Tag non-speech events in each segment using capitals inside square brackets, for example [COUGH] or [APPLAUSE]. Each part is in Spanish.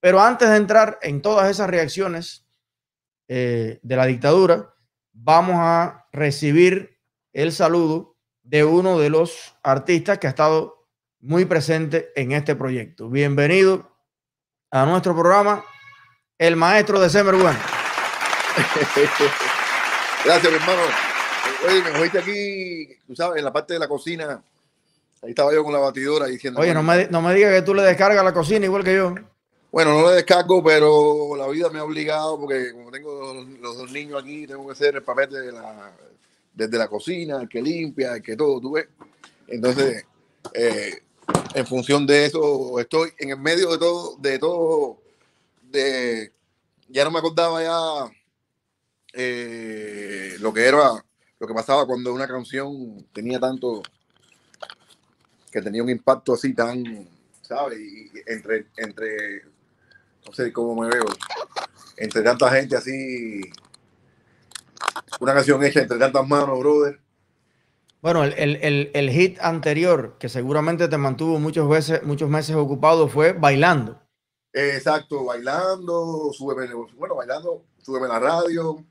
Pero antes de entrar en todas esas reacciones eh, de la dictadura, vamos a recibir el saludo de uno de los artistas que ha estado muy presente en este proyecto. Bienvenido a nuestro programa, el maestro de Semer Bueno. [LAUGHS] Gracias, mi hermano. Oye, me oíste aquí, tú sabes, en la parte de la cocina. Ahí estaba yo con la batidora diciendo. Oye, no me, no me digas que tú le descargas la cocina igual que yo. Bueno, no le descargo, pero la vida me ha obligado, porque como tengo los, dos niños aquí, tengo que hacer el papel de la, desde la cocina, el que limpia, el que todo, tú ves. Entonces, eh, en función de eso, estoy en el medio de todo, de todo, de, ya no me acordaba ya eh, lo que era, lo que pasaba cuando una canción tenía tanto, que tenía un impacto así tan, ¿sabes? Y entre, entre no sé cómo me veo, entre tanta gente así, una canción hecha entre tantas manos, brother. Bueno, el, hit anterior, que seguramente te mantuvo muchos, veces, muchos meses ocupado, fue Bailando. Exacto, bailando, súbeme, bueno, bailando, súbeme la radio.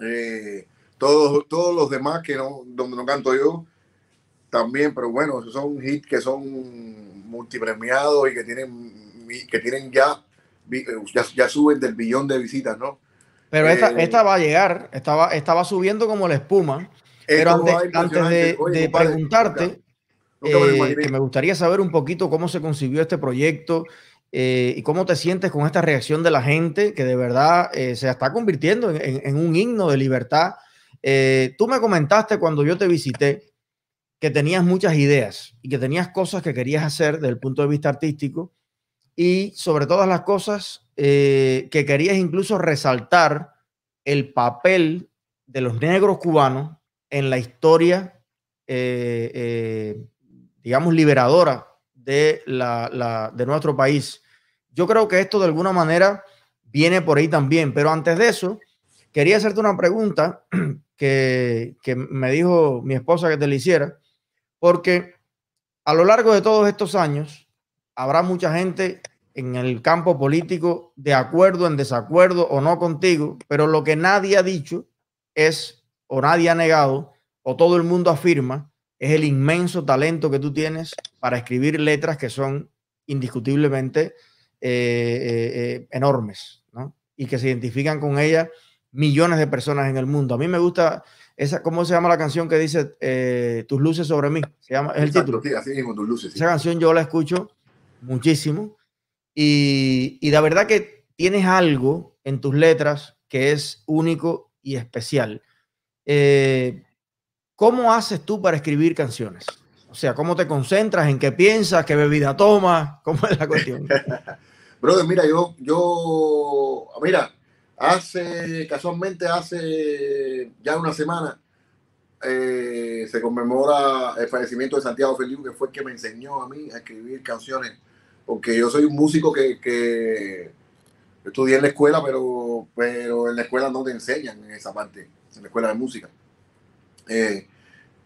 Eh, todos, todos los demás que no, donde no canto yo, también, pero bueno, son hits que son multipremiados y que tienen que tienen ya, ya, suben del billón de visitas, ¿no? Pero esta, eh, esta va a llegar, estaba, estaba subiendo como la espuma. Pero antes, antes de, preguntarte, eh, que me gustaría saber un poquito cómo se concibió este proyecto eh, y cómo te sientes con esta reacción de la gente que de verdad se está convirtiendo en, en, un himno de libertad. tú me comentaste cuando yo te visité que tenías muchas ideas y que tenías cosas que querías hacer desde el punto de vista artístico y sobre todas las cosas eh, que querías incluso resaltar el papel de los negros cubanos en la historia, eh, eh, digamos, liberadora de, la, de nuestro país. Yo creo que esto de alguna manera viene por ahí también, pero antes de eso, quería hacerte una pregunta [CLEARS THROAT] que, que me dijo mi esposa que te la hiciera, porque a lo largo de todos estos años, habrá mucha gente en el campo político de acuerdo, en desacuerdo o no contigo, pero lo que nadie ha dicho es, o nadie ha negado, o todo el mundo afirma, es el inmenso talento que tú tienes para escribir letras que son indiscutiblemente eh, eh, eh, enormes, ¿no? Y que se identifican con ellas millones de personas en el mundo. A mí me gusta esa, ¿cómo se llama la canción que dice Tus luces sobre mí? Se llama, es el título. así mismo, tus luces. Esa canción yo la escucho muchísimo. Y, y la verdad que tienes algo en tus letras que es único y especial. Eh, ¿Cómo haces tú para escribir canciones? O sea, ¿cómo te concentras? ¿En qué piensas? ¿Qué bebida tomas? ¿Cómo es la cuestión? [LAUGHS] Brother, mira, yo, yo, mira, hace, casualmente hace ya una semana, eh, se conmemora el fallecimiento de Santiago Feliu, que fue el que me enseñó a mí a escribir canciones porque yo soy un músico que, que estudié en la escuela, pero, pero en la escuela no te enseñan en esa parte, en la escuela de música. Eh,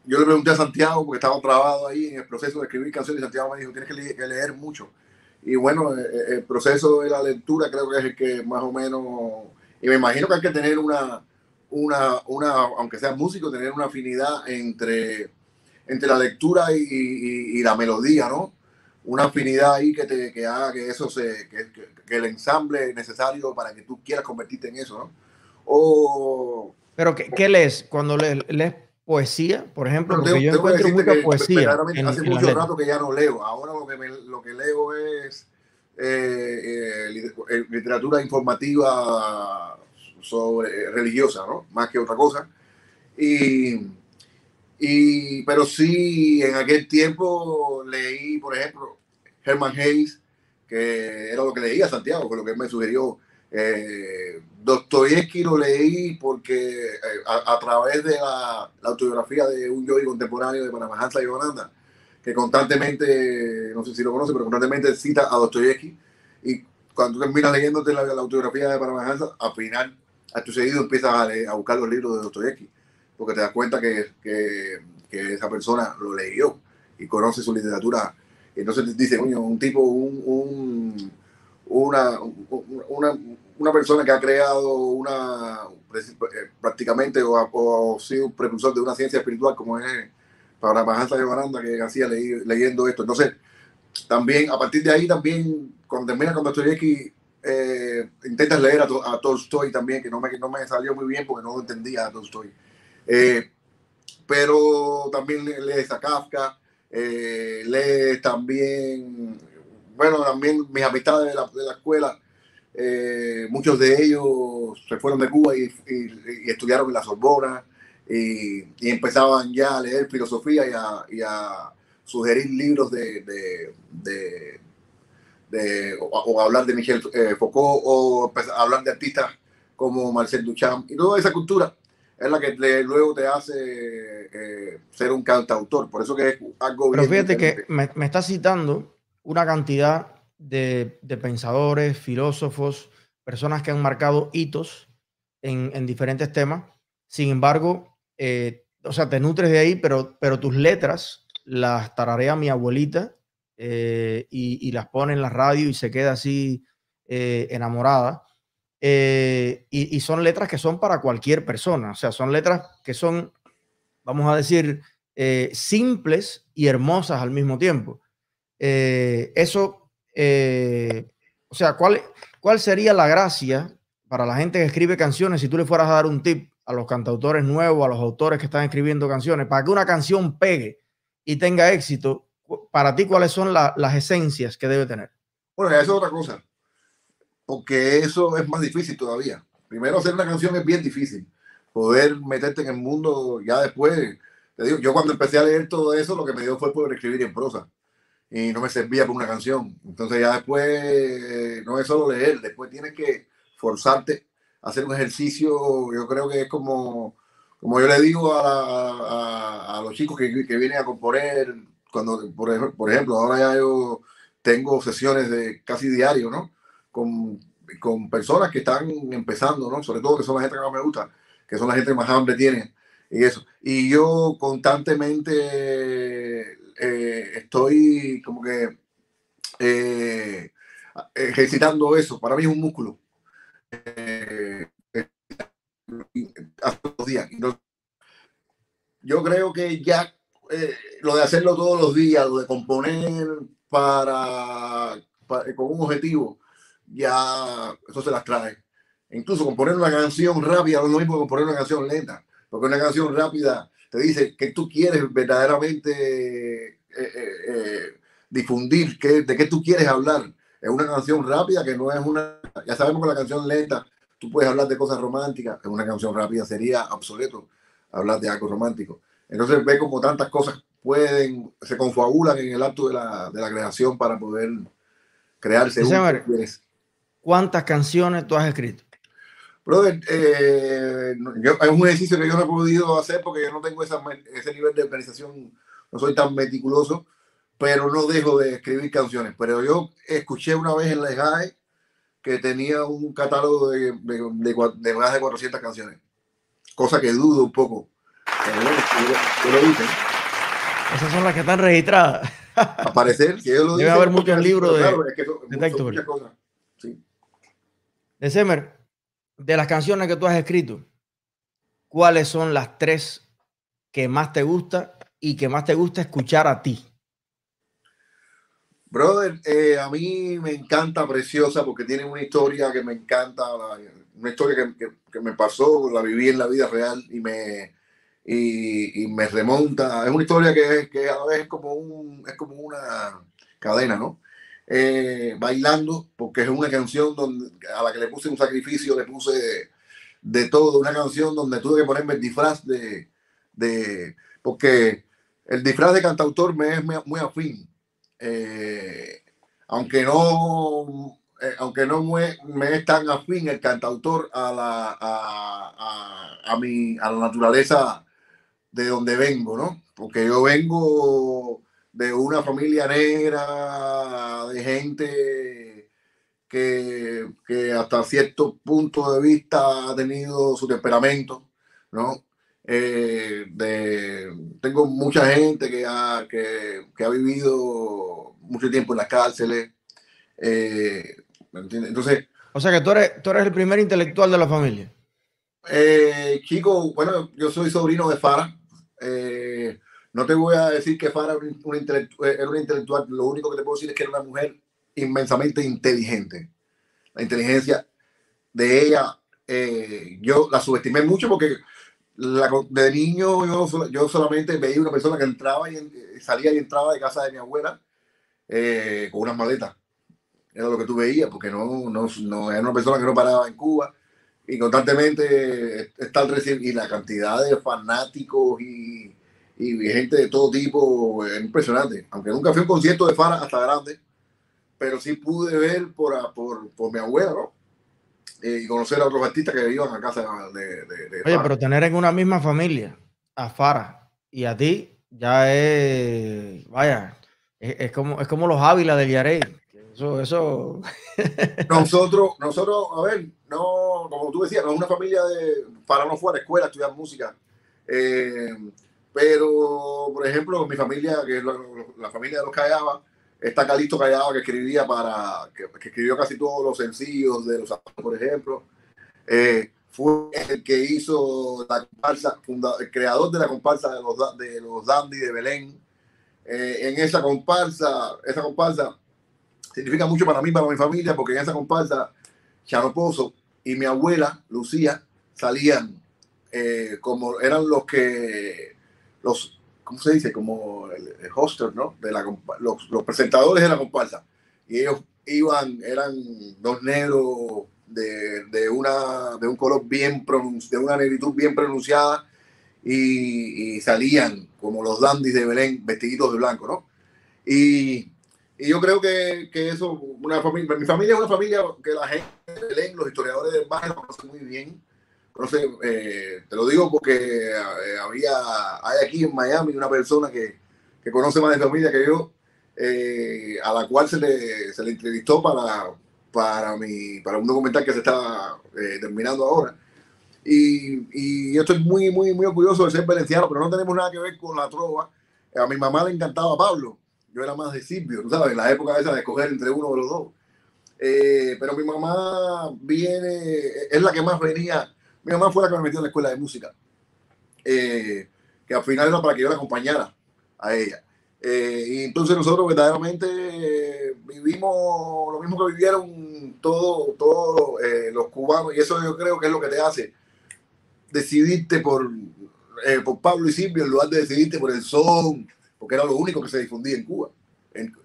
yo le pregunté a Santiago, porque estaba trabado ahí en el proceso de escribir canciones, y Santiago me dijo, tienes que leer, mucho. Y bueno, eh, eh, el, proceso de la lectura creo que es el que más o menos, y me imagino que hay que tener una, una, una aunque sea músico, tener una afinidad entre, entre la lectura y, y la melodía, ¿no? Una afinidad ahí que te que haga que eso se que, que, el ensamble necesario para que tú quieras convertirte en eso, ¿no? O pero qué, qué lees cuando lees, lees, poesía, por ejemplo, porque yo encuentro mucha poesía. hace mucho rato que ya no leo. Ahora lo que lo que leo es eh, eh, eh, literatura informativa sobre religiosa, ¿no? Más que otra cosa. Y y, pero sí, en aquel tiempo leí, por ejemplo, Herman Hayes, que era lo que leía Santiago, que lo que me sugirió. Eh, Dostoyevsky lo leí porque eh, a, través de la, autobiografía de un yogi contemporáneo de Paramahansa Yogananda, que constantemente, no sé si lo conoce, pero constantemente cita a Dostoyevsky. Y cuando terminas leyéndote la, autobiografía de Paramahansa, al final, a tu seguido empiezas a, a buscar los libros de Dostoyevsky porque te das cuenta que, que, esa persona lo leyó y conoce su literatura. Entonces dice, coño, un tipo, un, un, una, una, una persona que ha creado una, prácticamente o ha, sido un precursor de una ciencia espiritual como es para Mahatma de Baranda que hacía leyendo esto. Entonces, también a partir de ahí también cuando terminas con Dostoyevsky eh, intentas leer a, Tolstoy también, que no me, no me salió muy bien porque no entendía a Tolstoy. Eh, pero también lees a Kafka, eh, lees también, bueno, también mis amistades de la, de la escuela eh, muchos de ellos se fueron de Cuba y, estudiaron en la Sorbona y, empezaban ya a leer filosofía y a, sugerir libros de, de, o, hablar de Michel eh, Foucault o hablar de artistas como Marcel Duchamp y toda esa cultura es la que luego te hace eh, ser un cantautor. Por eso que es algo Pero fíjate que me, me está citando una cantidad de, pensadores, filósofos, personas que han marcado hitos en, diferentes temas. Sin embargo, eh, o sea, te nutres de ahí, pero, pero tus letras las tararea mi abuelita eh, y, las pone en la radio y se queda así eh, enamorada. Y, y, son letras que son para cualquier persona, o sea, son letras que son, vamos a decir, simples y hermosas al mismo tiempo. eso eh, o sea, ¿cuál, ¿cuál sería la gracia para la gente que escribe canciones si tú le fueras a dar un tip a los cantautores nuevos, a los autores que están escribiendo canciones, para que una canción pegue y tenga éxito? Para ti, ¿cuáles son las esencias que debe tener? Bueno, eso es otra cosa, porque eso es más difícil todavía. Primero, hacer una canción es bien difícil. Poder meterte en el mundo ya después. Te digo, yo cuando empecé a leer todo eso, lo que me dio fue poder escribir en prosa y no me servía para una canción. Entonces ya después no es solo leer, después tienes que forzarte a hacer un ejercicio, yo creo que es como, como yo le digo a, a, los chicos que, que, vienen a componer, cuando, por, por, ejemplo, ahora ya yo tengo sesiones de casi diario, ¿no? Con, personas que están empezando, ¿no? Sobre todo que son la gente que más me gusta, que son la gente que más hambre tiene y eso. Y yo constantemente eh, estoy como que eh, ejercitando eso. Para mí es un músculo. Eh, hace días. Yo creo que ya lo de hacerlo todos los días, lo de componer para, con un objetivo, ya eso se las trae. Incluso componer una canción rápida no es lo mismo que componer una canción lenta, porque una canción rápida te dice que tú quieres verdaderamente eh, eh, eh, difundir qué, de qué tú quieres hablar. Es una canción rápida que no es una... Ya sabemos que la canción lenta, tú puedes hablar de cosas románticas, en una canción rápida sería obsoleto hablar de algo romántico. Entonces ve como tantas cosas pueden, se confabulan en el acto de la, de la creación para poder crearse. ¿Cuántas canciones tú has escrito? Brother, eh, es un ejercicio que yo no he podido hacer porque yo no tengo esa, ese nivel de organización, no soy tan meticuloso, pero no dejo de escribir canciones. Pero yo escuché una vez en la GAE que tenía un catálogo de, de, más de 400 canciones, cosa que dudo un poco. Esas son las que están registradas. Aparecer, que yo lo Debe haber muchos libros de, claro, es que de Sí. De Semer, de las canciones que tú has escrito, ¿cuáles son las tres que más te gusta y que más te gusta escuchar a ti? Brother, eh, a mí me encanta Preciosa porque tiene una historia que me encanta, una historia que, me pasó, la viví en la vida real y me, y, me remonta. Es una historia que, que a la vez es como, un, es como una cadena, ¿no? Eh, bailando, porque es una canción donde, a la que le puse un sacrificio, le puse de, todo, una canción donde tuve que ponerme el disfraz de, de porque el disfraz de cantautor me es muy, afín, eh, aunque no, eh, aunque no me, me, es tan afín el cantautor a la, a, a, mi, a la naturaleza de donde vengo, ¿no? Porque yo vengo de una familia negra, de gente que, que, hasta cierto punto de vista ha tenido su temperamento, ¿no? Eh, de, tengo mucha gente que ha, que, que ha vivido mucho tiempo en las cárceles, eh, ¿me entiendes? Entonces... O sea que tú eres, tú eres el primer intelectual de la familia. Eh, chico, bueno, yo soy sobrino de Fara. Eh, no te voy a decir que Fara era una, intelectual, lo único que te puedo decir es que era una mujer inmensamente inteligente. La inteligencia de ella, eh, yo la subestimé mucho porque de niño yo, solamente veía una persona que entraba y salía y entraba de casa de mi abuela eh, con unas maletas. Era lo que tú veías, porque no, no, no, era una persona que no paraba en Cuba y constantemente está y la cantidad de fanáticos y, y, gente de todo tipo es impresionante. Aunque nunca fui a un concierto de Fara hasta grande, pero sí pude ver por, por, por mi abuela, ¿no? Eh, y conocer a otros artistas que iban a casa de, de, Oye, pero tener en una misma familia a Fara y a ti ya es, vaya, es, como, es como los Ávila del Yarey. Eso, eso. [LAUGHS] nosotros, nosotros, a ver, no, como tú decías, no es una familia de, para no fuera escuela, estudiar música. Eh, pero, por ejemplo, mi familia, que es la, familia de los Callaba, está Calixto Callaba, que escribía para, que, escribió casi todos los sencillos de los por ejemplo. Eh, fue el que hizo la comparsa, el creador de la comparsa de los, de los Dandy de Belén. Eh, en esa comparsa, esa comparsa significa mucho para mí, para mi familia, porque en esa comparsa, Chano Pozo y mi abuela, Lucía, salían eh, como eran los que, los, ¿cómo se dice? Como el, hoster, ¿no? De la, los, los, presentadores de la comparsa. Y ellos iban, eran dos negros de, de, una, de un color bien pronunciado, de una negritud bien pronunciada, y, y, salían como los dandies de Belén, vestiditos de blanco, ¿no? Y y yo creo que, que, eso, una familia, mi familia es una familia que la gente leen, los historiadores del barrio conocen muy bien. Conoce, eh, te lo digo porque eh, había, hay aquí en Miami una persona que, que conoce más de familia que yo, eh, a la cual se le, se le entrevistó para, para, mi, para un documental que se está terminando ahora. Y, y, yo estoy muy, muy, muy orgulloso de ser valenciano, pero no tenemos nada que ver con la trova. A mi mamá le encantaba Pablo yo era más de Silvio, ¿tú sabes? En la época esa de escoger entre uno de los dos. Eh, pero mi mamá viene, es la que más venía. Mi mamá fue la que me metió en la escuela de música. Eh, que al final era para que yo la acompañara a ella. Eh, y entonces nosotros verdaderamente vivimos lo mismo que vivieron todos todo, los cubanos. Y eso yo creo que es lo que te hace decidirte por, por Pablo y Silvio en lugar de decidirte por el son, porque era lo único que se difundía en Cuba.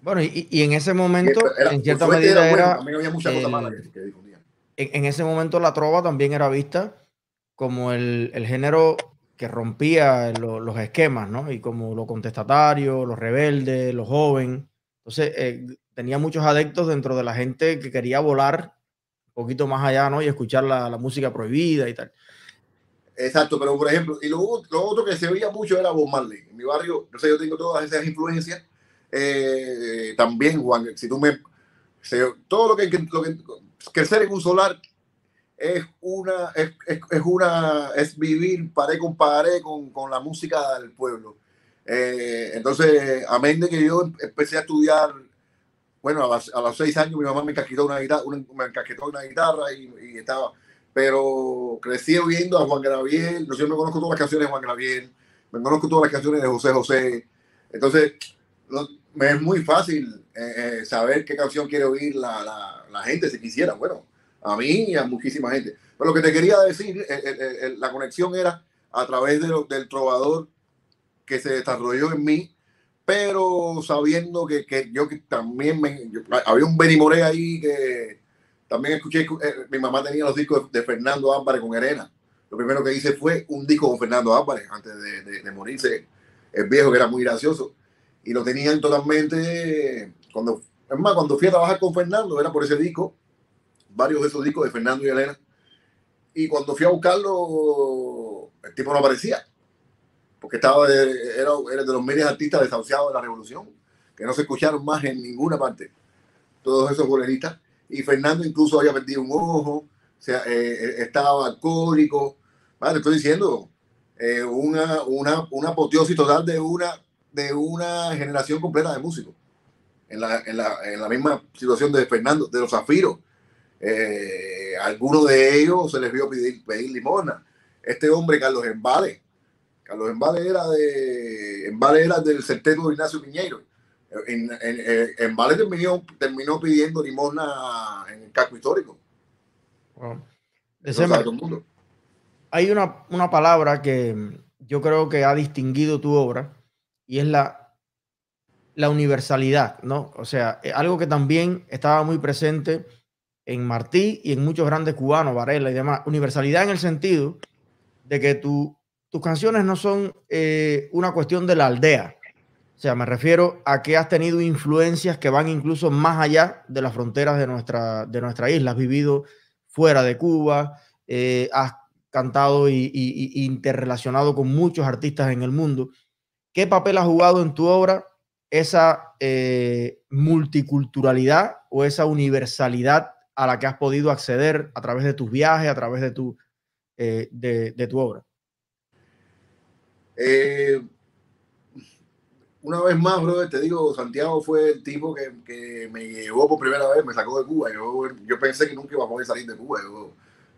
bueno, y, y, en ese momento, en cierta medida era... también había muchas cosas malas que, difundían. En, ese momento la trova también era vista como el, el género que rompía los esquemas, ¿no? Y como lo contestatario, los rebeldes, los jóvenes. Entonces, eh, tenía muchos adeptos dentro de la gente que quería volar un poquito más allá, ¿no? Y escuchar la, la música prohibida y tal. Exacto, pero por ejemplo, y lo, otro que se veía mucho era Bob Marley. En mi barrio, no sé, yo tengo todas esas influencias. Eh, también, Juan, si tú me. todo lo que, lo que. Crecer en un solar es una. Es, es, una. Es vivir pared con pared con, con la música del pueblo. Eh, entonces, amén de que yo empecé a estudiar. Bueno, a, los seis años mi mamá me casquetó una guitarra, me casquetó una guitarra y, y estaba pero crecí oyendo a Juan Gabriel, yo me conozco todas las canciones de Juan Gabriel, me conozco todas las canciones de José José, entonces me es muy fácil eh, eh, saber qué canción quiere oír la, la, gente si quisiera, bueno, a mí y a muchísima gente. Pero lo que te quería decir, la conexión era a través de del trovador que se desarrolló en mí, pero sabiendo que, que yo que también me, había un Benny Moré ahí que también escuché, eh, mi mamá tenía los discos de, Fernando Álvarez con Arena. Lo primero que hice fue un disco con Fernando Álvarez antes de, de, morirse. El viejo que era muy gracioso. Y lo tenían totalmente. Cuando, es más, cuando fui a trabajar con Fernando, era por ese disco, varios de esos discos de Fernando y Elena. Y cuando fui a buscarlo, el tipo no aparecía. Porque estaba era, era de los medios artistas desahuciados de la revolución, que no se escucharon más en ninguna parte. Todos esos boleristas y Fernando incluso había perdido un ojo, o sea, eh, eh, estaba alcohólico. Vale, estoy diciendo, eh, una, una, una apoteosis total de una, de una generación completa de músicos. En la, en, la, en la misma situación de Fernando, de los Zafiros. Eh, algunos de ellos se les vio pedir, pedir limosna. Este hombre, Carlos Embale, Carlos Embale era, de, Embale era del septeto de Ignacio Piñeiro. En, en, terminó, terminó pidiendo limosna en el casco histórico. Hay una, una palabra que yo creo que ha distinguido tu obra y es la, la universalidad, ¿no? O sea, algo que también estaba muy presente en Martí y en muchos grandes cubanos, Varela y demás. Universalidad en el sentido de que tu, tus canciones no son eh, una cuestión de la aldea. O sea, me refiero a que has tenido influencias que van incluso más allá de las fronteras de nuestra, de nuestra isla. Has vivido fuera de Cuba, eh, has cantado y, interrelacionado con muchos artistas en el mundo. ¿Qué papel ha jugado en tu obra esa eh, multiculturalidad o esa universalidad a la que has podido acceder a través de tus viajes, a través de tu, eh, de, tu obra? Eh, una vez más, brother, te digo, Santiago fue el tipo que, me llevó por primera vez, me sacó de Cuba. Yo, yo pensé que nunca iba a poder salir de Cuba.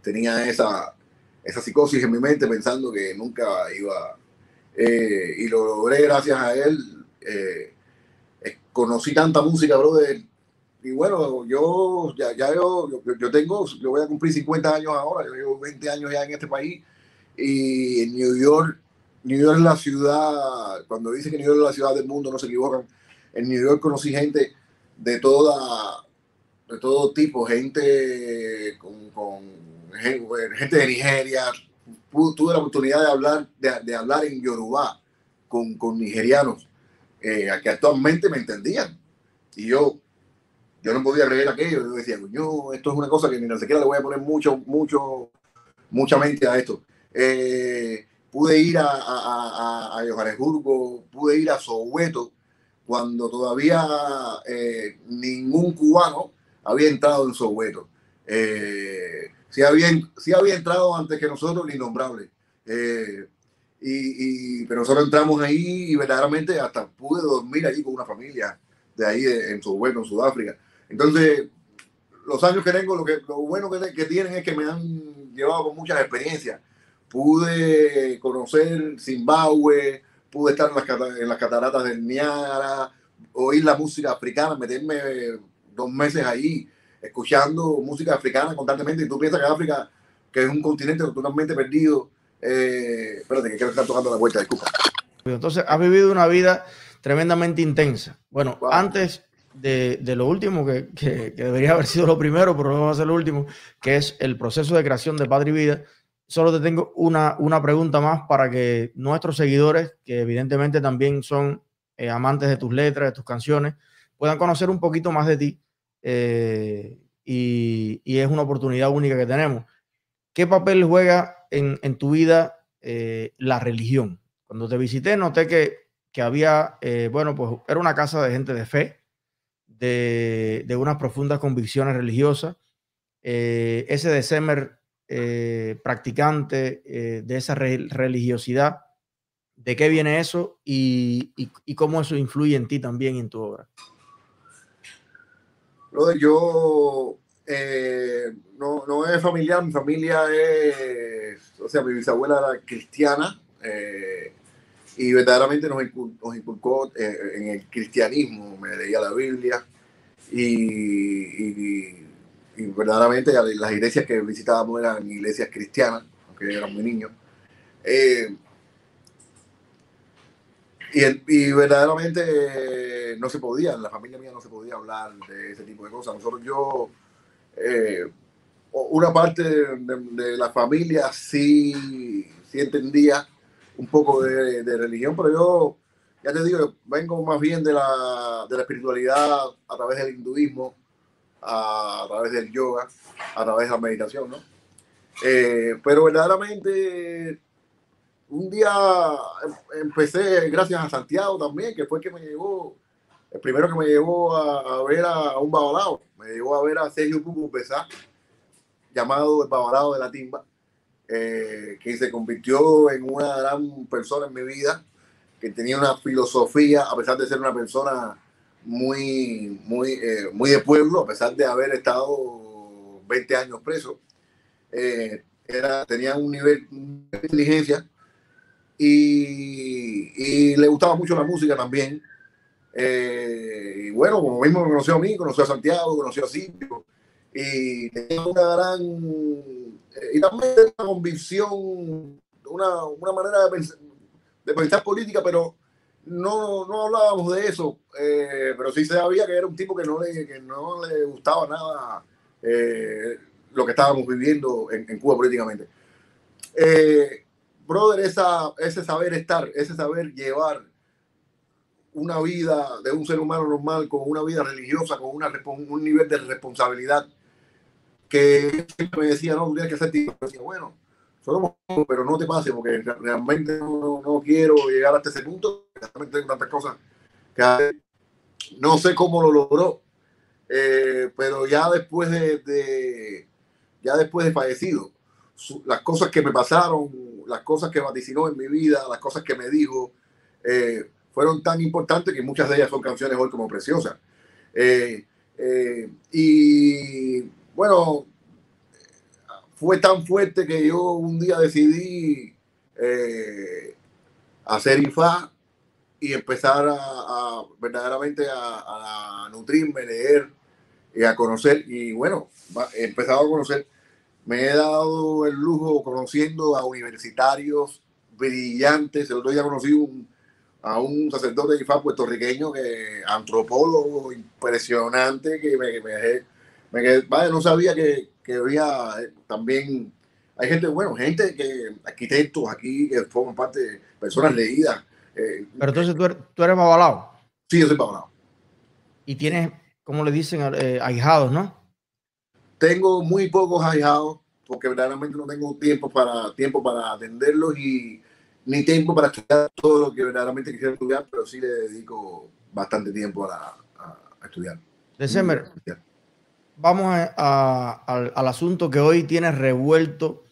Tenía esa, esa psicosis en mi mente pensando que nunca iba. Eh, y lo logré gracias a él. conocí tanta música, brother, y bueno, yo ya, yo, yo, tengo, yo voy a cumplir 50 años ahora, yo llevo 20 años ya en este país y en New York, New York es la ciudad, cuando dicen que New York es la ciudad del mundo, no se equivocan. En New York conocí gente de toda, de todo tipo, gente con, con gente de Nigeria. Tuve la oportunidad de hablar, de, hablar en Yoruba con, con nigerianos eh, que actualmente me entendían. Y yo, yo no podía creer aquello. Yo decía, yo esto es una cosa que ni siquiera le voy a poner mucho, mucho, mucha mente a esto. Eh, pude ir a, a, a, Johannesburgo, pude ir a Soweto, cuando todavía eh, ningún cubano había entrado en Soweto. Eh, sí, había, sí había entrado antes que nosotros el innombrable. Eh, y, pero nosotros entramos ahí y verdaderamente hasta pude dormir allí con una familia de ahí en Soweto, en Sudáfrica. Entonces, los años que tengo, lo, que, lo bueno que, que tienen es que me han llevado con muchas experiencias. Pude conocer Zimbabue, pude estar en las, en las cataratas del Niágara, oír la música africana, meterme dos meses ahí escuchando música africana constantemente. Y tú piensas que África, que es un continente totalmente perdido. Eh, espérate, que quiero estar tocando la vuelta, disculpa. Entonces, has vivido una vida tremendamente intensa. Bueno, antes de, lo último, que, debería haber sido lo primero, pero no va a ser lo último, que es el proceso de creación de Padre y Vida. Solo te tengo una, una pregunta más para que nuestros seguidores, que evidentemente también son eh, amantes de tus letras, de tus canciones, puedan conocer un poquito más de ti. Eh, y, es una oportunidad única que tenemos. ¿Qué papel juega en, tu vida eh, la religión? Cuando te visité noté que, que había, bueno, pues era una casa de gente de fe, de, unas profundas convicciones religiosas, eh, ese de ser eh, practicante eh, de esa religiosidad, de qué viene eso y, cómo eso influye en ti también en tu obra. yo no, no, es familiar, mi familia es, o sea, mi bisabuela era cristiana y verdaderamente nos, inculcó, eh, en el cristianismo, me leía la Biblia y, verdaderamente las iglesias que visitábamos eran iglesias cristianas, aunque eran muy niños. Eh, y, verdaderamente no se podía, la familia mía no se podía hablar de ese tipo de cosas. Nosotros yo, eh, una parte de, la familia sí, sí entendía un poco de, religión, pero yo, ya te digo, vengo más bien de la, de la espiritualidad a través del hinduismo, a, través del yoga, a través de la meditación, ¿no? Eh, pero verdaderamente, un día em, empecé, gracias a Santiago también, que fue el que me llevó, el primero que me llevó a, ver a, un babalao, me llevó a ver a Sergio Cucu llamado el babalao de la timba eh, que se convirtió en una gran persona en mi vida, que tenía una filosofía, a pesar de ser una persona muy, muy, eh, muy de pueblo, a pesar de haber estado 20 años preso. Eh, era, tenía un nivel de inteligencia y, y, le gustaba mucho la música también. Eh, y bueno, como mismo conoció a mí, conoció a Santiago, conoció a Silvio y tenía una gran y también una convicción, una, una manera de pensar, de pensar política, pero no, no hablábamos de eso, eh, pero sí sabía que era un tipo que no le, que no le gustaba nada eh, lo que estábamos viviendo en, Cuba políticamente. Eh, brother, esa, ese saber estar, ese saber llevar una vida de un ser humano normal con una vida religiosa, con una, un nivel de responsabilidad que me decía, no, tienes que ser tipo. Decía, bueno, pero no te pase porque realmente no, no, quiero llegar hasta ese punto. Realmente tengo tantas cosas que no sé cómo lo logró, eh, pero ya después de, de, ya después de fallecido, las cosas que me pasaron, las cosas que vaticinó en mi vida, las cosas que me dijo, eh, fueron tan importantes que muchas de ellas son canciones hoy como preciosas. Eh, y bueno, fue tan fuerte que yo un día decidí eh, hacer IFA y empezar a, verdaderamente a, nutrirme, leer y a conocer. Y bueno, he empezado a conocer. Me he dado el lujo conociendo a universitarios brillantes. El otro día conocí a un sacerdote de IFA puertorriqueño, que antropólogo impresionante, que me, me, vaya, no sabía que, que había eh, también, hay gente, bueno, gente que, arquitectos aquí que forman parte de personas leídas. Eh, Pero entonces tú eres, tú eres babalao. Sí, yo soy babalao. Y tienes, como le dicen, eh, ahijados, ¿no? Tengo muy pocos ahijados porque verdaderamente no tengo tiempo para, tiempo para atenderlos y ni tiempo para estudiar todo lo que verdaderamente quisiera estudiar, pero sí le dedico bastante tiempo a, a, estudiar. December, vamos al asunto que hoy tiene revuelto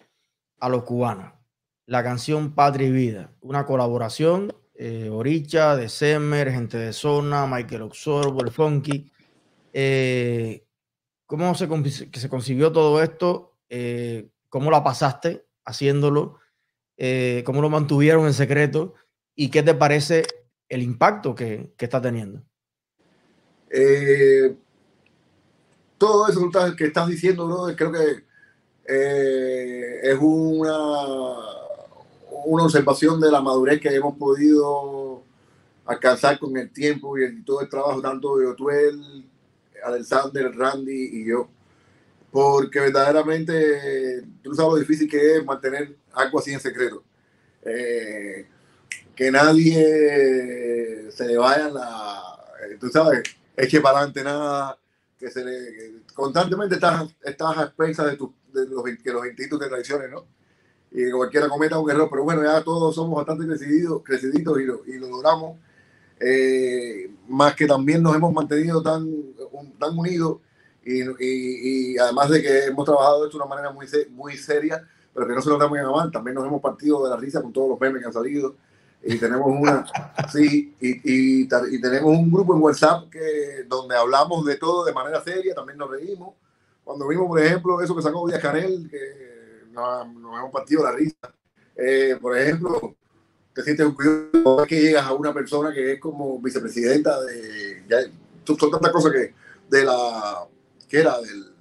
a los cubanos. La canción Patria y Vida, una colaboración, eh, Oricha, de Semer, gente de zona, Michael Oxorbo, el Funky. Eh, ¿Cómo se, se concibió todo esto? Eh, ¿Cómo la pasaste haciéndolo? Eh, ¿Cómo lo mantuvieron en secreto? ¿Y qué te parece el impacto que, que está teniendo? Eh, todo eso que estás diciendo, bro, creo que eh, es una, una observación de la madurez que hemos podido alcanzar con el tiempo y todo el trabajo tanto de Otuel, Alexander, Randy y yo. Porque verdaderamente tú sabes lo difícil que es mantener algo así en secreto. Eh, que nadie se le vaya la, tú sabes, eche para adelante nada que se le, constantemente estás, estás a expensas de, de los, que los institutos de tradiciones, ¿no? Y cualquiera cometa un error, pero bueno, ya todos somos bastante creciditos, creciditos y lo, y lo logramos. Eh, más que también nos hemos mantenido tan, tan unidos y, y, y, además de que hemos trabajado esto de una manera muy, muy seria, pero que no se lo damos en mal, también nos hemos partido de la risa con todos los memes que han salido y tenemos una, sí, y, y, y, tenemos un grupo en WhatsApp que, donde hablamos de todo de manera seria, también nos reímos. Cuando vimos, por ejemplo, eso que sacó Díaz Canel, que nos, nos, hemos partido la risa. Eh, por ejemplo, te sientes un que llegas a una persona que es como vicepresidenta de, ya, son tantas cosas que, de la, que era del...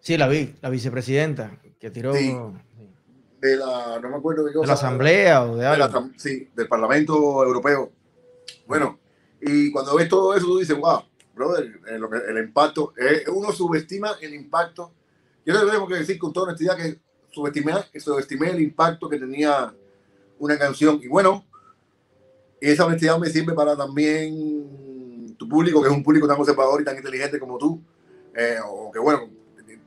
Sí, la vi, la vicepresidenta, que tiró... Sí de la, no me acuerdo de, ¿De la Asamblea o de algo. sí, del Parlamento Europeo. Bueno, y cuando ves todo eso, tú dices, wow, brother, el, el impacto, eh, uno subestima el impacto. Yo tengo que decir con toda honestidad que subestimé, que subestimé el impacto que tenía una canción. Y bueno, esa honestidad me sirve para también tu público, que es un público tan conservador y tan inteligente como tú, eh, o que bueno,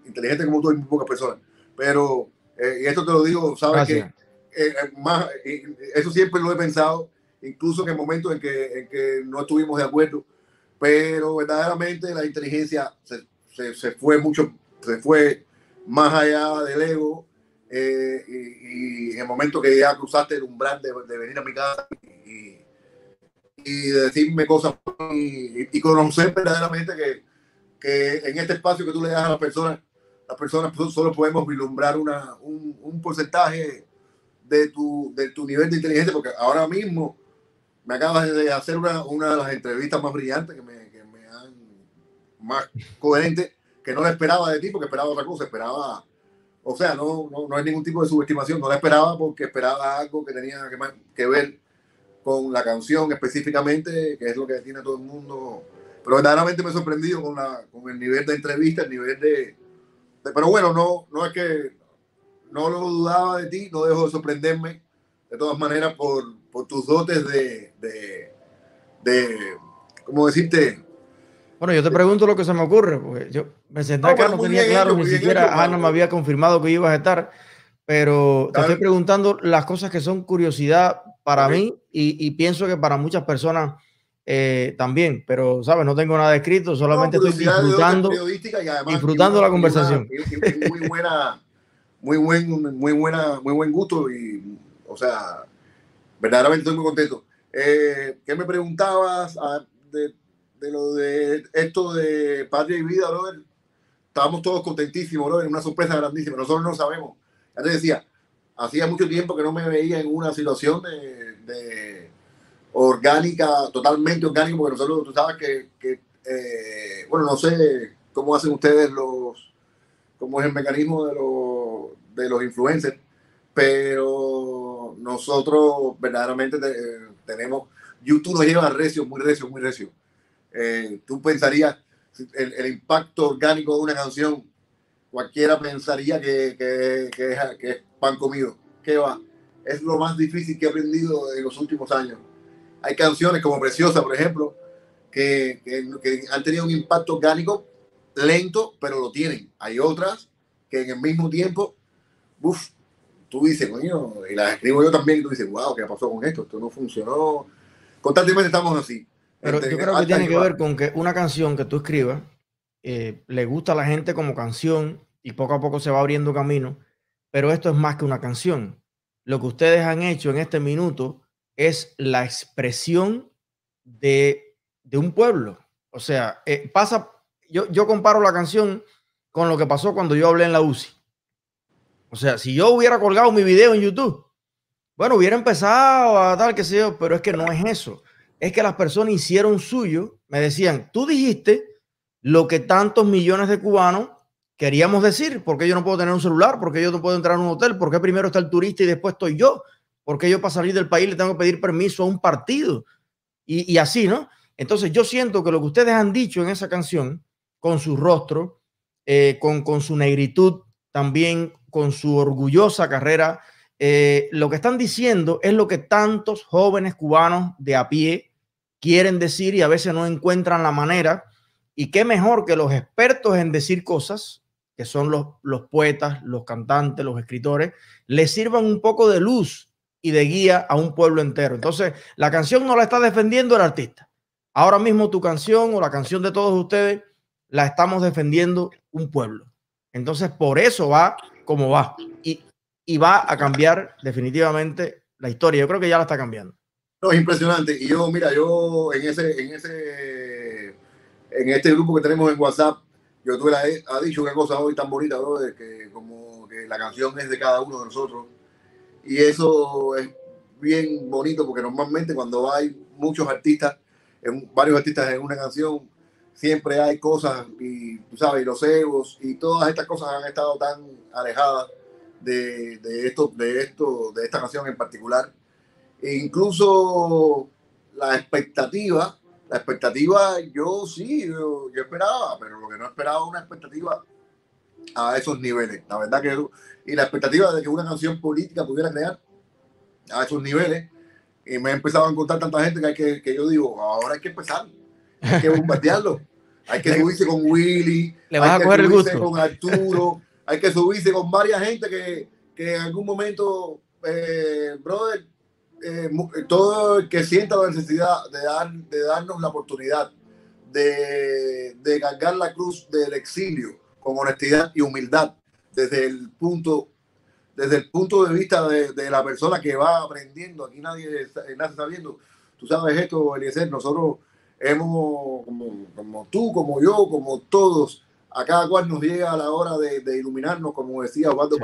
inteligente como tú hay muy pocas personas, pero eh, y esto te lo digo, sabes que eh, más, eso siempre lo he pensado, incluso en momentos en que, en que no estuvimos de acuerdo, pero verdaderamente la inteligencia se, se, se fue mucho, se fue más allá del ego. Eh, y, y, en el momento que ya cruzaste el umbral de, de venir a mi casa y, y decirme cosas y, y, conocer verdaderamente que, que en este espacio que tú le das a las personas, las personas solo podemos vislumbrar una, un, un porcentaje de tu, de tu nivel de inteligencia, porque ahora mismo me acabas de hacer una, una de las entrevistas más brillantes que me, que me han más coherente que no la esperaba de ti porque esperaba otra cosa, esperaba, o sea, no, no, no hay ningún tipo de subestimación, no la esperaba porque esperaba algo que tenía que, que ver con la canción específicamente, que es lo que tiene todo el mundo. Pero verdaderamente me he sorprendido con, la, con el nivel de entrevista, el nivel de, Pero bueno, no, no es que no lo dudaba de ti, no dejo de sorprenderme de todas maneras por, por tus dotes de, de, de, ¿cómo decirte? Bueno, yo te pregunto lo que se me ocurre, porque yo me senté acá, no tenía claro, ni siquiera Ana me había confirmado que ibas a estar, pero te estoy preguntando las cosas que son curiosidad para mí y, y, pienso que para muchas personas eh, también, pero sabes, no tengo nada escrito, solamente estoy disfrutando, disfrutando la conversación. muy buena, muy buen, muy buena, muy buen gusto y, o sea, verdaderamente estoy muy contento. Eh, ¿Qué me preguntabas ah, de, de, lo de esto de Patria y Vida, brother? Estábamos todos contentísimos, brother, una sorpresa grandísima. Nosotros no sabemos. Ya te decía, hacía mucho tiempo que no me veía en una situación de, de orgánica, totalmente orgánica, porque nosotros, tú sabes que, eh, bueno, no sé cómo hacen ustedes los, cómo es el mecanismo de los, de los influencers, pero nosotros verdaderamente tenemos, YouTube nos lleva recio, muy recio, muy recio. Eh, tú pensarías, el, el, impacto orgánico de una canción, cualquiera pensaría que, que, que, que es pan comido. ¿Qué va? Es lo más difícil que he aprendido en los últimos años. Hay canciones como Preciosa, por ejemplo, que, que han tenido un impacto orgánico lento, pero lo tienen. Hay otras que en el mismo tiempo, uff, tú dices, coño, y las escribo yo también, y tú dices, wow, ¿qué pasó con esto? Esto no funcionó. Constantemente estamos así. Pero yo creo que tiene que ver con que una canción que tú escribas eh, le gusta a la gente como canción y poco a poco se va abriendo camino, pero esto es más que una canción. Lo que ustedes han hecho en este minuto es la expresión de, de un pueblo. O sea, eh, pasa, yo, yo comparo la canción con lo que pasó cuando yo hablé en la UCI. O sea, si yo hubiera colgado mi video en YouTube, bueno, hubiera empezado a tal que sé pero es que no es eso. Es que las personas hicieron suyo, me decían, tú dijiste lo que tantos millones de cubanos queríamos decir, porque yo no puedo tener un celular, porque yo no puedo entrar a un hotel, porque primero está el turista y después estoy yo, porque yo para salir del país le tengo que pedir permiso a un partido y, así, ¿no? Entonces yo siento que lo que ustedes han dicho en esa canción, con su rostro, eh, con, con su negritud, también con su orgullosa carrera, eh, lo que están diciendo es lo que tantos jóvenes cubanos de a pie quieren decir y a veces no encuentran la manera. Y qué mejor que los expertos en decir cosas que son los, los poetas, los cantantes, los escritores, le sirvan un poco de luz y de guía a un pueblo entero. Entonces, la canción no la está defendiendo el artista. Ahora mismo tu canción o la canción de todos ustedes la estamos defendiendo un pueblo. Entonces, por eso va como va. Y, y va a cambiar definitivamente la historia. Yo creo que ya la está cambiando. No, es impresionante. Y yo, mira, yo en ese, en ese, en este grupo que tenemos en WhatsApp, yo tú le ha dicho una cosa hoy tan bonita. De que como que la canción es de cada uno de nosotros. Y eso es bien bonito porque normalmente cuando hay muchos artistas, en, varios artistas en una canción, siempre hay cosas y tú sabes, los egos y todas estas cosas han estado tan alejadas de, de esto, de esto, de esta canción en particular. E incluso la expectativa la expectativa, yo sí, yo, esperaba, pero lo que no esperaba una expectativa a esos niveles. La verdad que, y la expectativa de que una canción política pudiera crear a esos niveles, y me he empezado a encontrar tanta gente que, hay que, que yo digo, ahora hay que empezar, hay que bombardearlo, hay que [LAUGHS] subirse con Willy, Le hay que subirse con Arturo, hay que subirse con varias gente que, que en algún momento, eh, brother, eh, todo el que sienta la necesidad de, dar, de darnos la oportunidad de, de cargar la cruz del exilio con honestidad y humildad desde el punto desde el punto de vista de, de la persona que va aprendiendo aquí nadie nace sabiendo tú sabes esto Eliezer nosotros hemos, como, como tú, como yo, como todos, a cada cual nos llega a la hora de, de iluminarnos, como decía Osvaldo sí.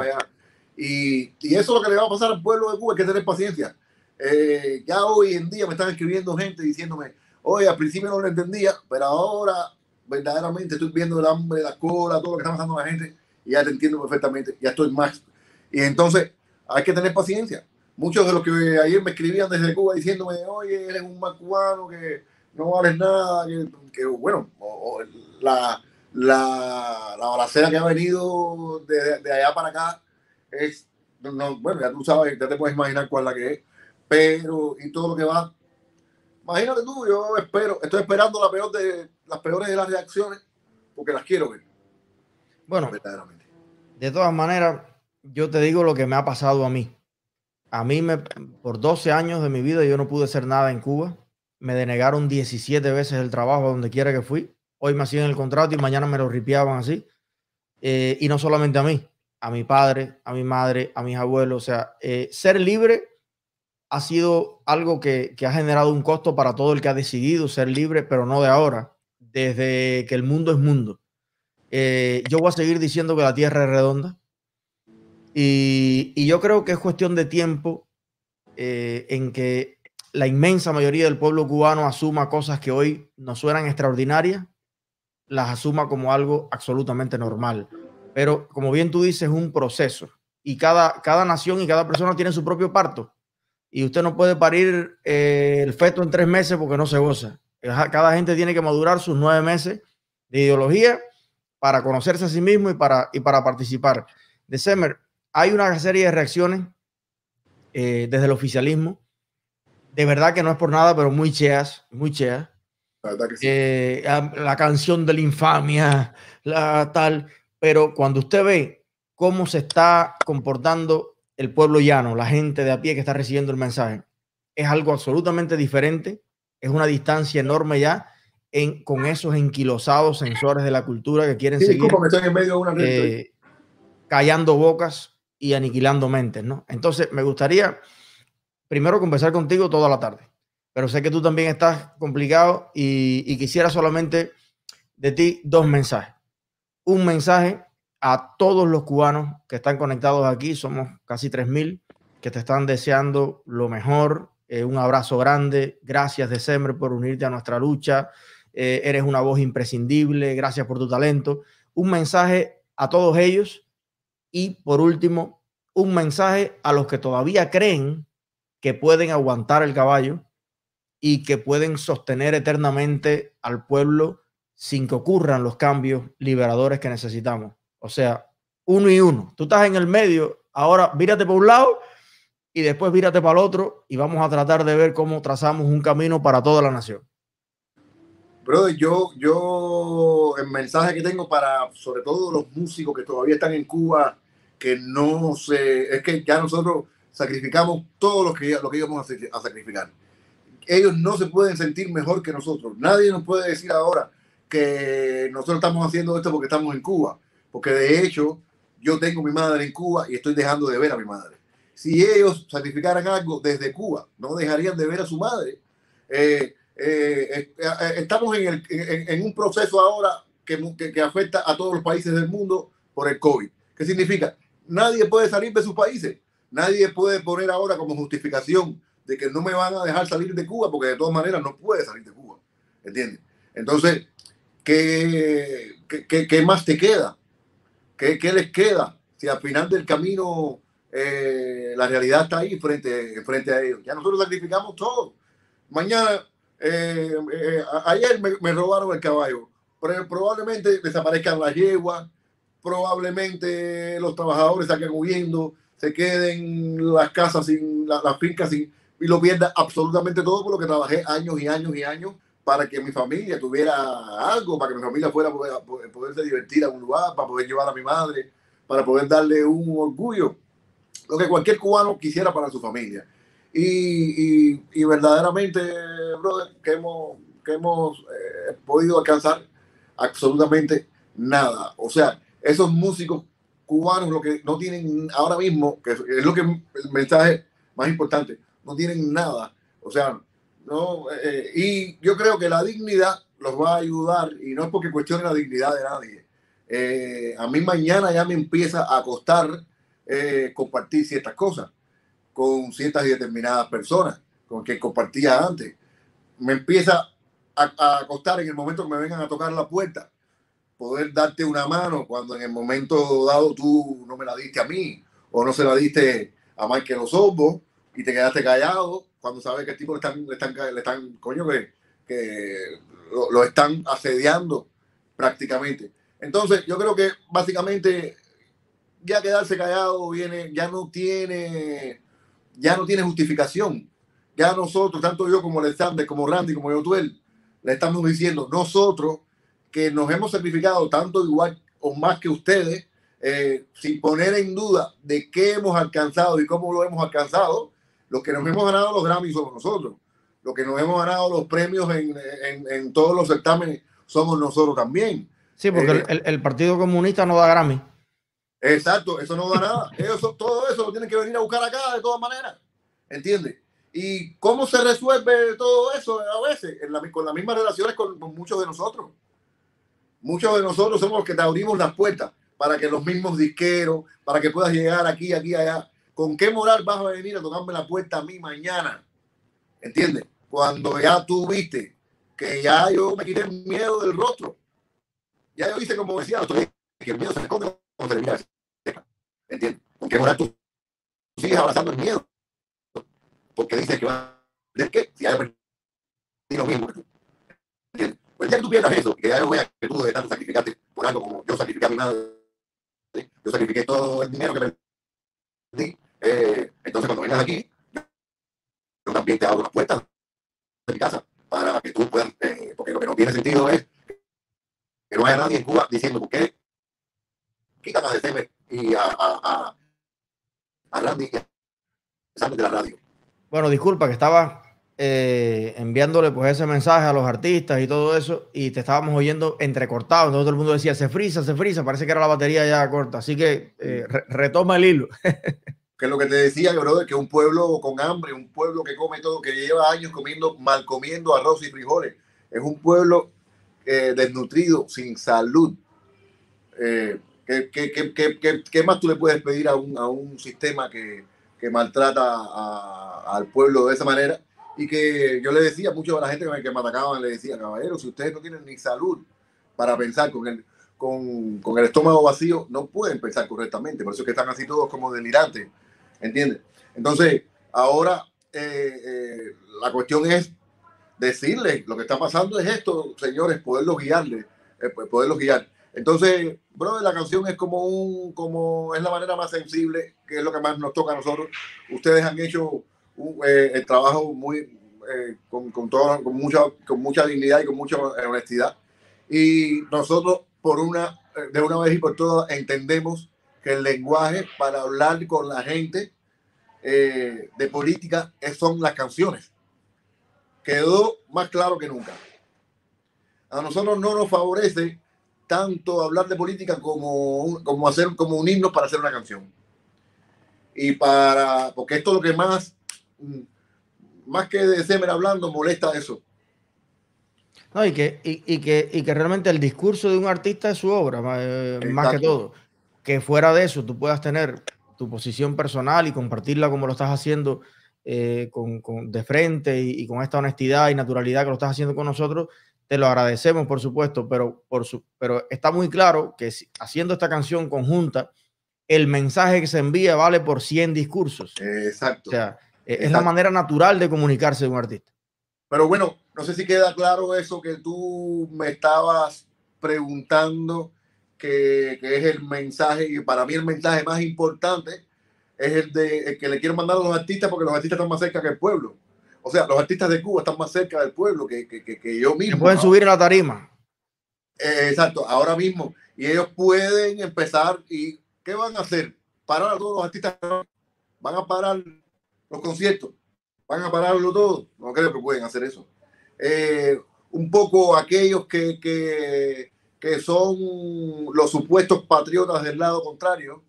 Y, y, eso es lo que le va a pasar al pueblo de Cuba, hay que tener paciencia. Eh, ya hoy en día me están escribiendo gente diciéndome, oye, al principio no lo entendía, pero ahora verdaderamente estoy viendo el hambre, la cola, todo lo que está pasando la gente, y ya te entiendo perfectamente, ya estoy más. Y entonces hay que tener paciencia. Muchos de los que ayer me escribían desde Cuba diciéndome, oye, eres un mal cubano, que no vales nada, que, que bueno, o, o, la, la, la balacera que ha venido de, de, allá para acá es, no, bueno, ya tú sabes, ya te puedes imaginar cuál es la que es, pero y todo lo que va. Imagínate tú, yo espero, estoy esperando la peor de, las peores de las reacciones porque las quiero ver. Bueno, de todas maneras, yo te digo lo que me ha pasado a mí. A mí, me, por 12 años de mi vida, yo no pude hacer nada en Cuba. Me denegaron 17 veces el trabajo donde quiera que fui. Hoy me hacían el contrato y mañana me lo ripiaban así. Eh, y no solamente a mí, a mi padre, a mi madre, a mis abuelos. O sea, eh, ser libre ha sido algo que, que, ha generado un costo para todo el que ha decidido ser libre, pero no de ahora, desde que el mundo es mundo. Eh, yo voy a seguir diciendo que la Tierra es redonda. Y, yo creo que es cuestión de tiempo eh, en que la inmensa mayoría del pueblo cubano asuma cosas que hoy nos suenan extraordinarias, las asuma como algo absolutamente normal. Pero como bien tú dices, es un proceso. Y cada, cada nación y cada persona tiene su propio parto. Y usted no puede parir eh, el feto en tres meses porque no se goza. Cada gente tiene que madurar sus nueve meses de ideología para conocerse a sí mismo y para, y para participar. De Semer, hay una serie de reacciones eh, desde el oficialismo. De verdad que no es por nada, pero muy cheas, muy cheas. La, verdad que sí. eh, la canción de la infamia, la tal. Pero cuando usted ve cómo se está comportando el pueblo llano, la gente de a pie que está recibiendo el mensaje, es algo absolutamente diferente. Es una distancia enorme ya en, con esos enquilosados sensores de la cultura que quieren Sí, seguir en medio de una red. eh, callando bocas y aniquilando mentes, ¿no? Entonces, me gustaría primero conversar contigo toda la tarde, pero sé que tú también estás complicado y, y quisiera solamente de ti dos mensajes. Un mensaje a todos los cubanos que están conectados aquí, somos casi 3.000, que te están deseando lo mejor. Eh, un abrazo grande. Gracias, December, por unirte a nuestra lucha. Eh, eres una voz imprescindible. Gracias por tu talento. Un mensaje a todos ellos. Y por último, un mensaje a los que todavía creen que pueden aguantar el caballo y que pueden sostener eternamente al pueblo sin que ocurran los cambios liberadores que necesitamos. O sea, uno y uno. Tú estás en el medio, ahora vírate por un lado y después vírate para el otro y vamos a tratar de ver cómo trazamos un camino para toda la nación. Brother, yo, yo, el mensaje que tengo para, sobre todo los músicos que todavía están en Cuba, que no sé, es que ya nosotros sacrificamos todo lo que, lo que íbamos a sacrificar. Ellos no se pueden sentir mejor que nosotros. Nadie nos puede decir ahora que nosotros estamos haciendo esto porque estamos en Cuba. Porque de hecho, yo tengo mi madre en Cuba y estoy dejando de ver a mi madre. Si ellos sacrificaran algo desde Cuba, no dejarían de ver a su madre. Eh, eh, eh, estamos en, un proceso ahora que, afecta a todos los países del mundo por el COVID. ¿Qué significa? Nadie puede salir de sus países. Nadie puede poner ahora como justificación de que no me van a dejar salir de Cuba porque de todas maneras no puede salir de Cuba. ¿Entiendes? Entonces, ¿qué, qué, qué más te queda? ¿Qué, ¿Qué, les queda? Si al final del camino eh, la realidad está ahí frente, frente a ellos. Ya nosotros sacrificamos todo. Mañana, eh, eh, ayer me, me, robaron el caballo. Pero probablemente desaparezcan las yeguas, probablemente los trabajadores salgan huyendo, se queden las casas sin, las, las fincas sin, y lo pierda absolutamente todo por lo que trabajé años y años y años para que mi familia tuviera algo, para que mi familia fuera poder, poderse divertir a un lugar, para poder llevar a mi madre, para poder darle un orgullo, lo que cualquier cubano quisiera para su familia. Y, y, y verdaderamente, brother, que hemos, que hemos eh, podido alcanzar absolutamente nada. O sea, esos músicos cubanos lo que no tienen ahora mismo, que es lo que el mensaje más importante, no tienen nada. O sea, ¿no? y yo creo que la dignidad los va a ayudar, y no es porque cuestione la dignidad de nadie. a mí mañana ya me empieza a costar compartir ciertas cosas con ciertas y determinadas personas con que compartía antes. Me empieza a, costar en el momento que me vengan a tocar la puerta poder darte una mano cuando en el momento dado tú no me la diste a mí o no se la diste a Michael Osorbo y te quedaste callado cuando sabes que el tipo le están, le están, le están coño, que, que lo, lo, están asediando prácticamente. Entonces, yo creo que básicamente ya quedarse callado viene, ya no tiene ya no tiene justificación. Ya nosotros, tanto yo como Alexander, como Randy, como Yotuel, le estamos diciendo, nosotros que nos hemos sacrificado tanto igual o más que ustedes, eh, sin poner en duda de qué hemos alcanzado y cómo lo hemos alcanzado, los que nos hemos ganado los Grammys somos nosotros. Los que nos hemos ganado los premios en, en, todos los certámenes somos nosotros también. Sí, porque eh, el, el, Partido Comunista no da Grammy. Exacto, eso no da nada. Eso, todo eso lo tienen que venir a buscar acá de todas maneras. ¿Entiendes? ¿Y cómo se resuelve todo eso a veces? con las mismas relaciones con, muchos de nosotros. Muchos de nosotros somos los que te abrimos las puertas para que los mismos disqueros, para que puedas llegar aquí, aquí, allá. ¿Con qué moral vas a venir a tocarme la puerta a mí mañana? ¿Entiendes? Cuando ya tú viste que ya yo me quité el miedo del rostro. Ya yo hice como decía, que el miedo se ¿Entiendes? ¿Con qué moral tú sigues abrazando el miedo? Porque dices que va ¿de qué? Si hay lo mismo. ¿Entiendes? Pues ya que tú pierdas eso, que ya yo vea que tú de tanto sacrificarte por algo como yo sacrifiqué a mi madre, yo sacrifiqué todo el dinero que perdí, eh, entonces cuando vengas aquí, yo también te abro las puertas de mi casa para que tú puedas, eh, porque lo que no tiene sentido es que no haya nadie en Cuba diciendo por qué quítanos de y a, a, a, Randy de la radio. Bueno, disculpa que estaba eh, enviándole pues ese mensaje a los artistas y todo eso y te estábamos oyendo entrecortado, entonces todo el mundo decía se frisa, se frisa, parece que era la batería ya corta, así que eh, retoma el hilo. [LAUGHS] que es lo que te decía, brother, que un pueblo con hambre, un pueblo que come todo, que lleva años comiendo, mal comiendo arroz y frijoles, es un pueblo eh, desnutrido, sin salud. Eh, ¿Qué, más tú le puedes pedir a un, sistema que, maltrata al pueblo de esa manera? Y que yo le decía, mucho a la gente que me, atacaban, le decía, caballero, si ustedes no tienen ni salud para pensar con el, estómago vacío, no pueden pensar correctamente. Por eso es que están así todos como delirantes, ¿entiendes? Entonces, ahora eh, eh, la cuestión es decirles lo que está pasando es esto, señores, poderlos guiarles, eh, poderlos guiar. Entonces, brother, la canción es como un, como es la manera más sensible, que es lo que más nos toca a nosotros. Ustedes han hecho un, eh, el trabajo muy, eh, con, con, todo, con, mucha, con mucha dignidad y con mucha honestidad. Y nosotros, por una, eh, de una vez y por todas, entendemos que el lenguaje para hablar con la gente de política son las canciones. Quedó más claro que nunca. A nosotros no nos favorece tanto hablar de política como, como hacer como un himno para hacer una canción. Y para, porque esto es lo que más, más que de Semer hablando, molesta eso. No, y que, y, que, y que realmente el discurso de un artista es su obra, eh, más que todo. Que fuera de eso tú puedas tener tu posición personal y compartirla como lo estás haciendo eh, con, con, de frente y, y, con esta honestidad y naturalidad que lo estás haciendo con nosotros, te lo agradecemos, por supuesto, pero, por su, pero está muy claro que haciendo esta canción conjunta, el mensaje que se envía vale por 100 discursos. Exacto. O sea, e, es la manera natural de comunicarse de un artista. Pero bueno, no sé si queda claro eso que tú me estabas preguntando, que, que es el mensaje, y para mí el mensaje más importante es el de el que le quiero mandar a los artistas, porque los artistas están más cerca que el pueblo. O sea, los artistas de Cuba están más cerca del pueblo que, que, que, yo mismo. pueden subir a la tarima. Eh, exacto, ahora mismo. Y ellos pueden empezar. ¿Y qué van a hacer? Parar a todos los artistas. Van a parar los conciertos. Van a pararlo todo. No creo que pueden hacer eso. Eh, un poco aquellos que, que, que, son los supuestos patriotas del lado contrario,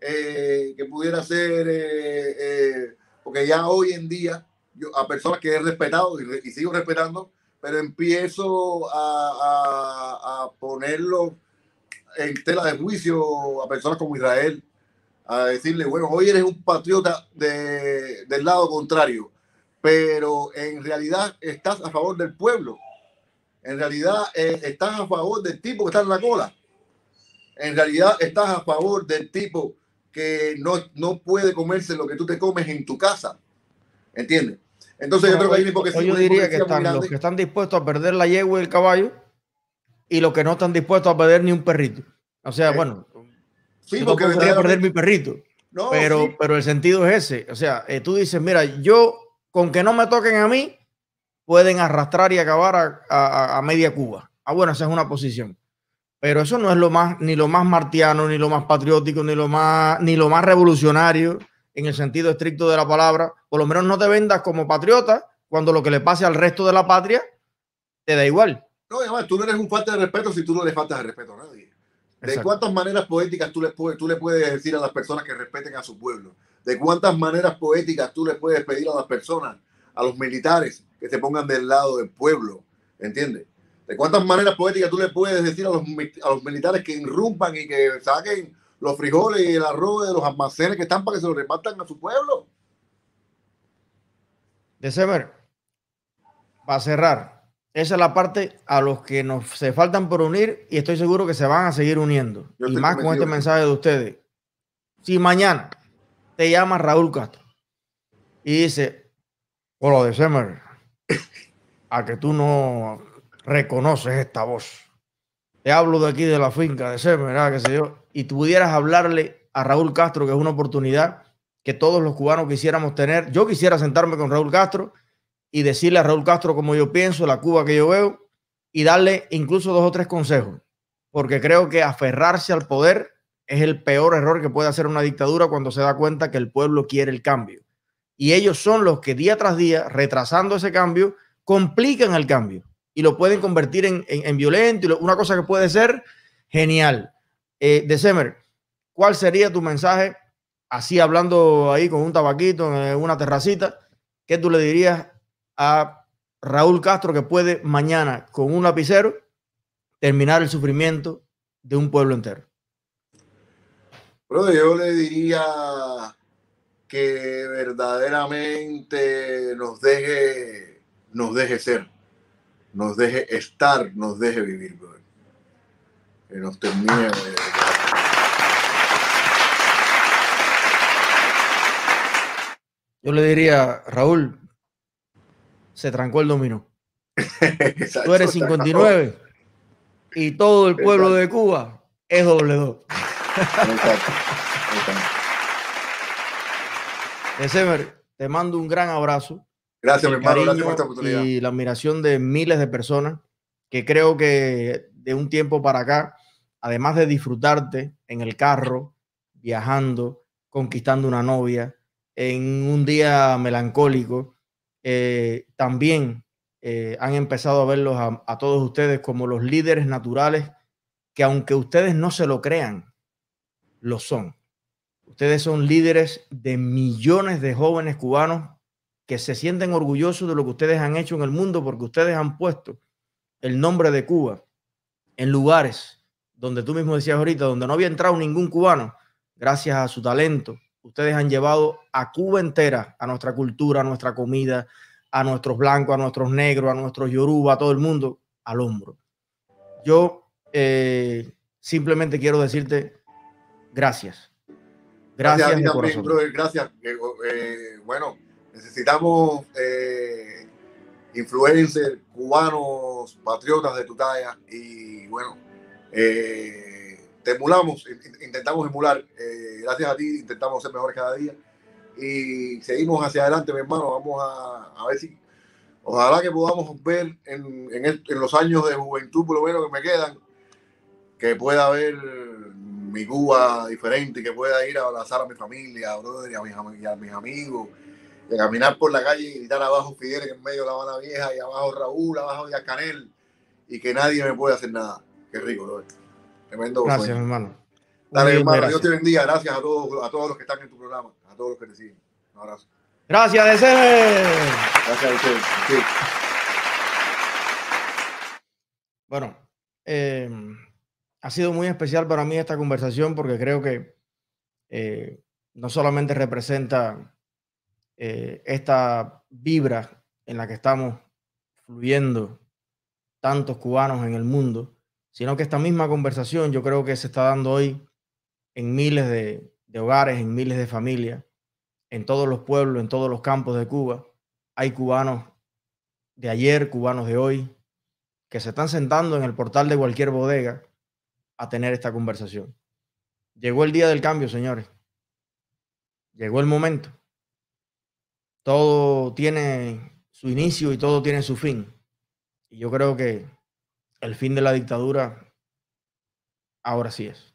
eh, que pudiera ser, porque ya hoy en día a personas que he respetado y, sigo respetando, pero empiezo a, a, ponerlo en tela de juicio a personas como Israel, a decirle, bueno, hoy eres un patriota de, del lado contrario, pero en realidad estás a favor del pueblo. En realidad eh, estás a favor del tipo que está en la cola. En realidad estás a favor del tipo que no, no puede comerse lo que tú te comes en tu casa. ¿Entiendes? Entonces yo creo que hay hipocresía. Yo diría que están los que están dispuestos a perder la yegua y el caballo y los que no están dispuestos a perder ni un perrito. O sea, eh, bueno, sí, yo porque no podría perder mi perrito. pero, pero el sentido es ese. O sea, eh, tú dices, mira, yo con que no me toquen a mí, pueden arrastrar y acabar a, a media Cuba. Ah, bueno, esa es una posición. Pero eso no es lo más, ni lo más martiano, ni lo más patriótico, ni lo más, ni lo más revolucionario en el sentido estricto de la palabra. Por lo menos no te vendas como patriota cuando lo que le pase al resto de la patria te da igual. No, además, tú no eres un falta de respeto si tú no le faltas de respeto a nadie. ¿De cuántas maneras poéticas tú le, puedes, tú le puedes decir a las personas que respeten a su pueblo? ¿De cuántas maneras poéticas tú le puedes pedir a las personas, a los militares, que se pongan del lado del pueblo? ¿Entiendes? ¿De cuántas maneras poéticas tú le puedes decir a los, a los militares que irrumpan y que saquen los frijoles y el arroz de los almacenes que están para que se los repartan a su pueblo? December, para cerrar, esa es la parte a los que nos se faltan por unir y estoy seguro que se van a seguir uniendo. y más con este mensaje de ustedes. Si mañana te llama Raúl Castro y dice, hola December, a que tú no reconoces esta voz. Te hablo de aquí de la finca de ser, ¿verdad? Que sé yo. Y tú pudieras hablarle a Raúl Castro, que es una oportunidad que todos los cubanos quisiéramos tener. Yo quisiera sentarme con Raúl Castro y decirle a Raúl Castro como yo pienso, la Cuba que yo veo, y darle incluso dos o tres consejos. Porque creo que aferrarse al poder es el peor error que puede hacer una dictadura cuando se da cuenta que el pueblo quiere el cambio. Y ellos son los que día tras día, retrasando ese cambio, complican el cambio y lo pueden convertir en, en, violento, una cosa que puede ser genial. Eh, December, ¿cuál sería tu mensaje? Así hablando ahí con un tabaquito en una terracita, ¿qué tú le dirías a Raúl Castro que puede mañana con un lapicero terminar el sufrimiento de un pueblo entero? Brother, yo le diría que verdaderamente nos deje, nos deje ser nos deje estar, nos deje vivir, Que nos termine. Yo le diría, Raúl, se trancó el dominó. Tú eres 59 y todo el pueblo de Cuba es doble dos. te mando un gran abrazo. Gracias, mi hermano. Gracias por esta oportunidad. Y la admiración de miles de personas que creo que de un tiempo para acá, además de disfrutarte en el carro, viajando, conquistando una novia, en un día melancólico, eh, también eh, han empezado a verlos a, a todos ustedes como los líderes naturales que aunque ustedes no se lo crean, lo son. Ustedes son líderes de millones de jóvenes cubanos que se sienten orgullosos de lo que ustedes han hecho en el mundo porque ustedes han puesto el nombre de Cuba en lugares donde tú mismo decías ahorita, donde no había entrado ningún cubano, gracias a su talento, ustedes han llevado a Cuba entera, a nuestra cultura, a nuestra comida, a nuestros blancos, a nuestros negros, a nuestros yoruba, a todo el mundo al hombro. Yo eh, simplemente quiero decirte gracias. Gracias, gracias, gracias. Eh, eh, bueno, Necesitamos influencers cubanos, patriotas de tu talla y bueno, eh, te emulamos, intentamos emular. Eh, gracias a ti intentamos ser mejores cada día y seguimos hacia adelante, mi hermano. Vamos a, ver si, ojalá que podamos ver en, en, los años de juventud, por lo menos que me quedan, que pueda haber mi Cuba diferente, que pueda ir a abrazar a mi familia, brother, y a mis amigos de caminar por la calle y gritar abajo Fidel en medio de la Habana Vieja y abajo Raúl, abajo de Canel y que nadie me puede hacer nada. Qué rico, ¿no? Tremendo. Gracias, hermano. Dale, hermano, Dios te bendiga. Gracias a todos, a todos los que están en tu programa, a todos los que te siguen. Un abrazo. Gracias, DC. Gracias a usted. Bueno, eh, ha sido muy especial para mí esta conversación porque creo que eh, no solamente representa eh, esta vibra en la que estamos fluyendo tantos cubanos en el mundo, sino que esta misma conversación yo creo que se está dando hoy en miles de, hogares, en miles de familias, en todos los pueblos, en todos los campos de Cuba. Hay cubanos de ayer, cubanos de hoy, que se están sentando en el portal de cualquier bodega a tener esta conversación. Llegó el día del cambio, señores. Llegó el momento. Todo tiene su inicio y todo tiene su fin. Y yo creo que el fin de la dictadura ahora sí es.